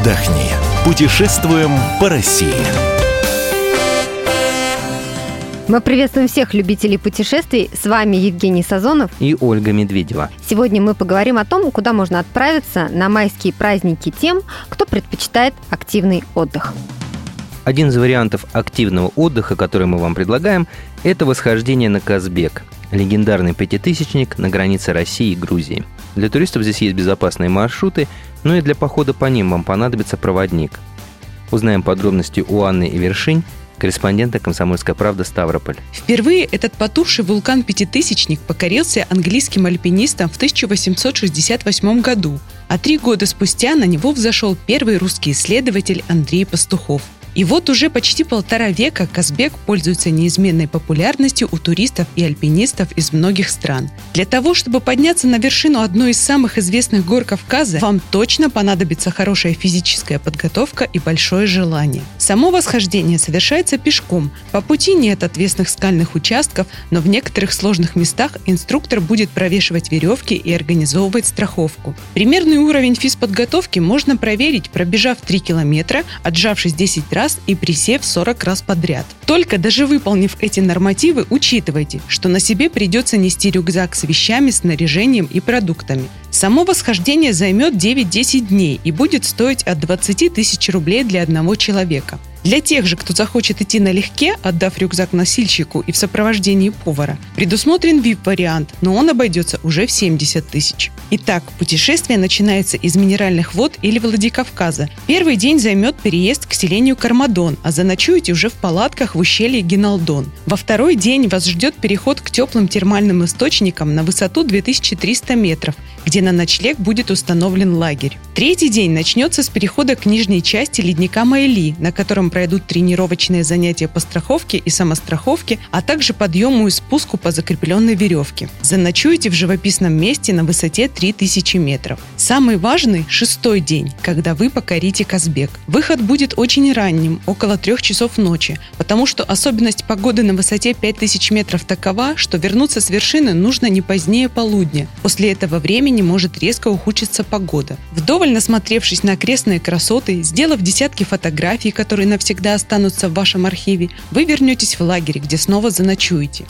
отдохни. Путешествуем по России. Мы приветствуем всех любителей путешествий. С вами Евгений Сазонов и Ольга Медведева. Сегодня мы поговорим о том, куда можно отправиться на майские праздники тем, кто предпочитает активный отдых. Один из вариантов активного отдыха, который мы вам предлагаем, это восхождение на Казбек, легендарный пятитысячник на границе России и Грузии. Для туристов здесь есть безопасные маршруты, но и для похода по ним вам понадобится проводник. Узнаем подробности у Анны и Вершинь, корреспондента «Комсомольская правда» Ставрополь. Впервые этот потухший вулкан Пятитысячник покорился английским альпинистам в 1868 году, а три года спустя на него взошел первый русский исследователь Андрей Пастухов – и вот уже почти полтора века Казбек пользуется неизменной популярностью у туристов и альпинистов из многих стран. Для того, чтобы подняться на вершину одной из самых известных гор Кавказа, вам точно понадобится хорошая физическая подготовка и большое желание. Само восхождение совершается пешком. По пути нет отвесных скальных участков, но в некоторых сложных местах инструктор будет провешивать веревки и организовывать страховку. Примерный уровень физподготовки можно проверить, пробежав 3 километра, отжавшись 10 раз раз и присев 40 раз подряд. Только даже выполнив эти нормативы, учитывайте, что на себе придется нести рюкзак с вещами, снаряжением и продуктами. Само восхождение займет 9-10 дней и будет стоить от 20 тысяч рублей для одного человека. Для тех же, кто захочет идти налегке, отдав рюкзак носильщику и в сопровождении повара, предусмотрен VIP-вариант, но он обойдется уже в 70 тысяч. Итак, путешествие начинается из минеральных вод или Владикавказа. Первый день займет переезд к селению Кармадон, а заночуете уже в палатках в ущелье Гиналдон. Во второй день вас ждет переход к теплым термальным источникам на высоту 2300 метров, где на ночлег будет установлен лагерь. Третий день начнется с перехода к нижней части ледника Майли, на котором пройдут тренировочные занятия по страховке и самостраховке, а также подъему и спуску по закрепленной веревке. Заночуете в живописном месте на высоте 3000 метров. Самый важный – шестой день, когда вы покорите Казбек. Выход будет очень ранним, около трех часов ночи, потому что особенность погоды на высоте 5000 метров такова, что вернуться с вершины нужно не позднее полудня. После этого времени может резко ухудшиться погода. Вдоволь насмотревшись на окрестные красоты, сделав десятки фотографий, которые навсегда останутся в вашем архиве, вы вернетесь в лагерь, где снова заночуете.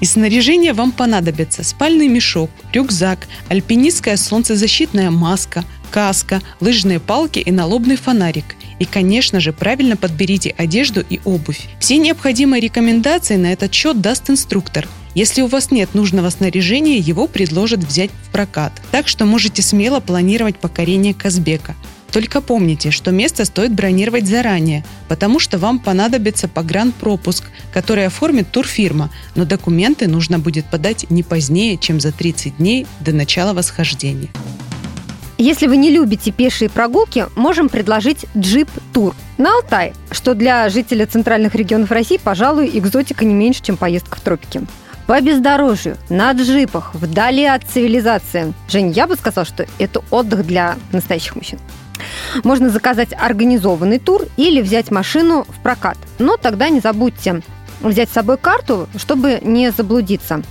Из снаряжения вам понадобится спальный мешок, рюкзак, альпинистская солнцезащитная маска, каска, лыжные палки и налобный фонарик. И, конечно же, правильно подберите одежду и обувь. Все необходимые рекомендации на этот счет даст инструктор. Если у вас нет нужного снаряжения, его предложат взять в прокат. Так что можете смело планировать покорение Казбека. Только помните, что место стоит бронировать заранее, потому что вам понадобится погранпропуск, который оформит турфирма, но документы нужно будет подать не позднее, чем за 30 дней до начала восхождения. Если вы не любите пешие прогулки, можем предложить джип-тур на Алтай, что для жителя центральных регионов России, пожалуй, экзотика не меньше, чем поездка в тропики. По бездорожью, на джипах, вдали от цивилизации. Жень, я бы сказала, что это отдых для настоящих мужчин. Можно заказать организованный тур или взять машину в прокат. Но тогда не забудьте взять с собой карту, чтобы не заблудиться.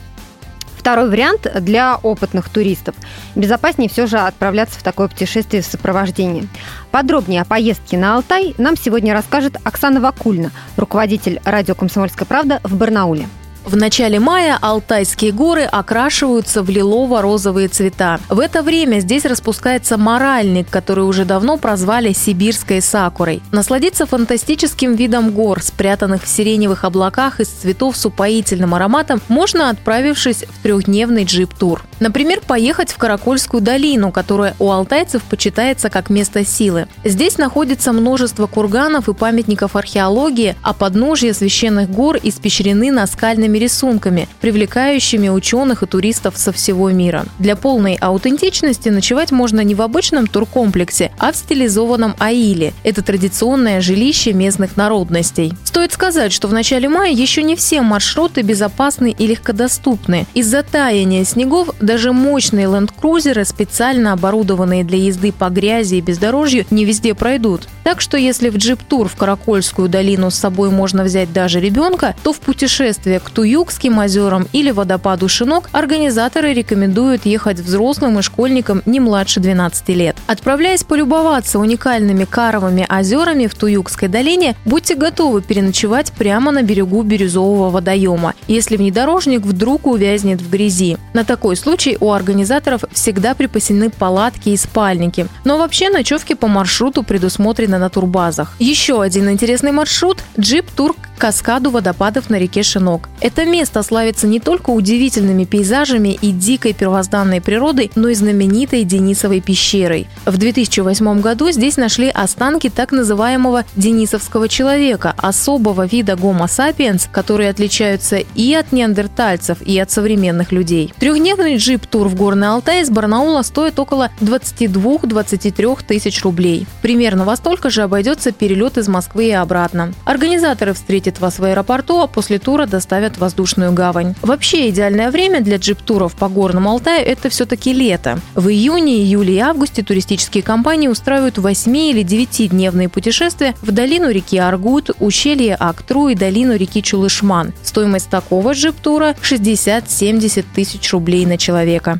Второй вариант для опытных туристов. Безопаснее все же отправляться в такое путешествие в сопровождении. Подробнее о поездке на Алтай нам сегодня расскажет Оксана Вакульна, руководитель радио «Комсомольская правда» в Барнауле. В начале мая Алтайские горы окрашиваются в лилово-розовые цвета. В это время здесь распускается моральник, который уже давно прозвали сибирской сакурой. Насладиться фантастическим видом гор, спрятанных в сиреневых облаках из цветов с упоительным ароматом, можно, отправившись в трехдневный джип-тур. Например, поехать в Каракольскую долину, которая у алтайцев почитается как место силы. Здесь находится множество курганов и памятников археологии, а подножья священных гор испещрены наскальными живописными рисунками, привлекающими ученых и туристов со всего мира. Для полной аутентичности ночевать можно не в обычном туркомплексе, а в стилизованном аиле. Это традиционное жилище местных народностей. Стоит сказать, что в начале мая еще не все маршруты безопасны и легкодоступны. Из-за таяния снегов Даже мощные ленд-крузеры, специально оборудованные для езды по грязи и бездорожью, не везде пройдут. Так что если в джип-тур в Каракольскую долину с собой можно взять даже ребенка, то в путешествие к Туюкским озерам или водопаду Шинок организаторы рекомендуют ехать взрослым и школьникам не младше 12 лет. Отправляясь полюбоваться уникальными каровыми озерами в Туюкской долине, будьте готовы переночевать прямо на берегу бирюзового водоема, если внедорожник вдруг увязнет в грязи. На такой случай у организаторов всегда припасены палатки и спальники. Но вообще ночевки по маршруту предусмотрены на турбазах. Еще один интересный маршрут – джип-тур каскаду водопадов на реке Шинок. Это место славится не только удивительными пейзажами и дикой первозданной природой, но и знаменитой Денисовой пещерой. В 2008 году здесь нашли останки так называемого денисовского человека, особого вида Homo sapiens, которые отличаются и от неандертальцев, и от современных людей. Трехдневный джип-тур в Горный Алтай из Барнаула стоит около 22-23 тысяч рублей. Примерно во столько же обойдется перелет из Москвы и обратно. Организаторы встретят вас в аэропорту, а после тура доставят в воздушную гавань. Вообще идеальное время для джип-туров по Горному Алтаю – это все-таки лето. В июне, июле и августе туристические компании устраивают 8 или 9-дневные путешествия в долину реки Аргут, ущелье Актру и долину реки Чулышман. Стоимость такого джип-тура 60-70 тысяч рублей на человека.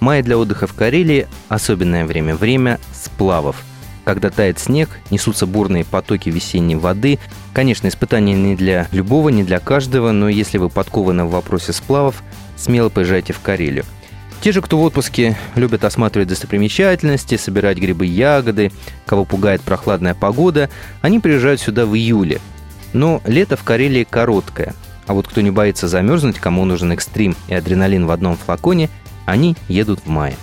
Май для отдыха в Карелии – особенное время, время сплавов. Когда тает снег, несутся бурные потоки весенней воды. Конечно, испытание не для любого, не для каждого, но если вы подкованы в вопросе сплавов, смело поезжайте в Карелию. Те же, кто в отпуске, любят осматривать достопримечательности, собирать грибы ягоды, кого пугает прохладная погода, они приезжают сюда в июле. Но лето в Карелии короткое. А вот кто не боится замерзнуть, кому нужен экстрим и адреналин в одном флаконе, они едут в мае.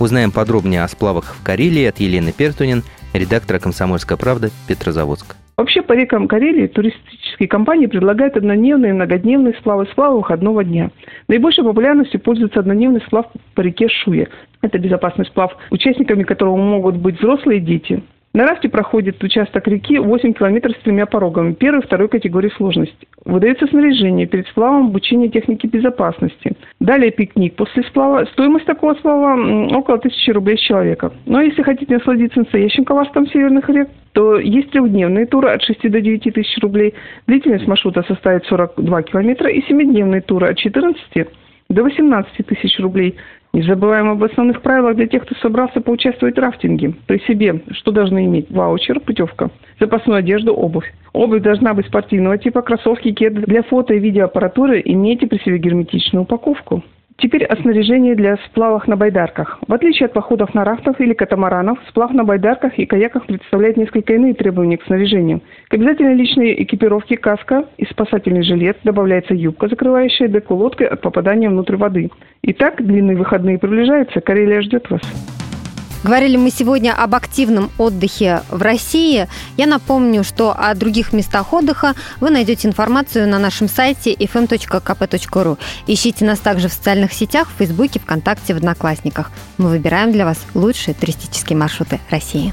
Узнаем подробнее о сплавах в Карелии от Елены Пертунин, редактора «Комсомольская правда» Петрозаводск. Вообще по рекам Карелии туристические компании предлагают однодневные и многодневные сплавы сплавы выходного дня. Наибольшей популярностью пользуется однодневный сплав по реке Шуе. Это безопасный сплав, участниками которого могут быть взрослые и дети. На рафте проходит участок реки 8 километров с тремя порогами первой и второй категории сложности. Выдается снаряжение перед сплавом обучение техники безопасности. Далее пикник после сплава. Стоимость такого сплава около 1000 рублей с человека. Но если хотите насладиться настоящим коварством северных рек, то есть трехдневные туры от 6 до 9 тысяч рублей. Длительность маршрута составит 42 километра и семидневные туры от 14 до 18 тысяч рублей. Не забываем об основных правилах для тех, кто собрался поучаствовать в рафтинге. При себе что должны иметь? Ваучер, путевка, запасную одежду, обувь. Обувь должна быть спортивного типа, кроссовки, кеды. Для фото и видеоаппаратуры имейте при себе герметичную упаковку. Теперь о снаряжении для сплавов на байдарках. В отличие от походов на рафтах или катамаранах, сплав на байдарках и каяках представляет несколько иные требования к снаряжению. К обязательной личной экипировке каска и спасательный жилет добавляется юбка, закрывающая деку лодкой от попадания внутрь воды. Итак, длинные выходные приближаются, Карелия ждет вас. Говорили мы сегодня об активном отдыхе в России. Я напомню, что о других местах отдыха вы найдете информацию на нашем сайте fm.kp.ru. Ищите нас также в социальных сетях, в Фейсбуке, ВКонтакте, в Одноклассниках. Мы выбираем для вас лучшие туристические маршруты России.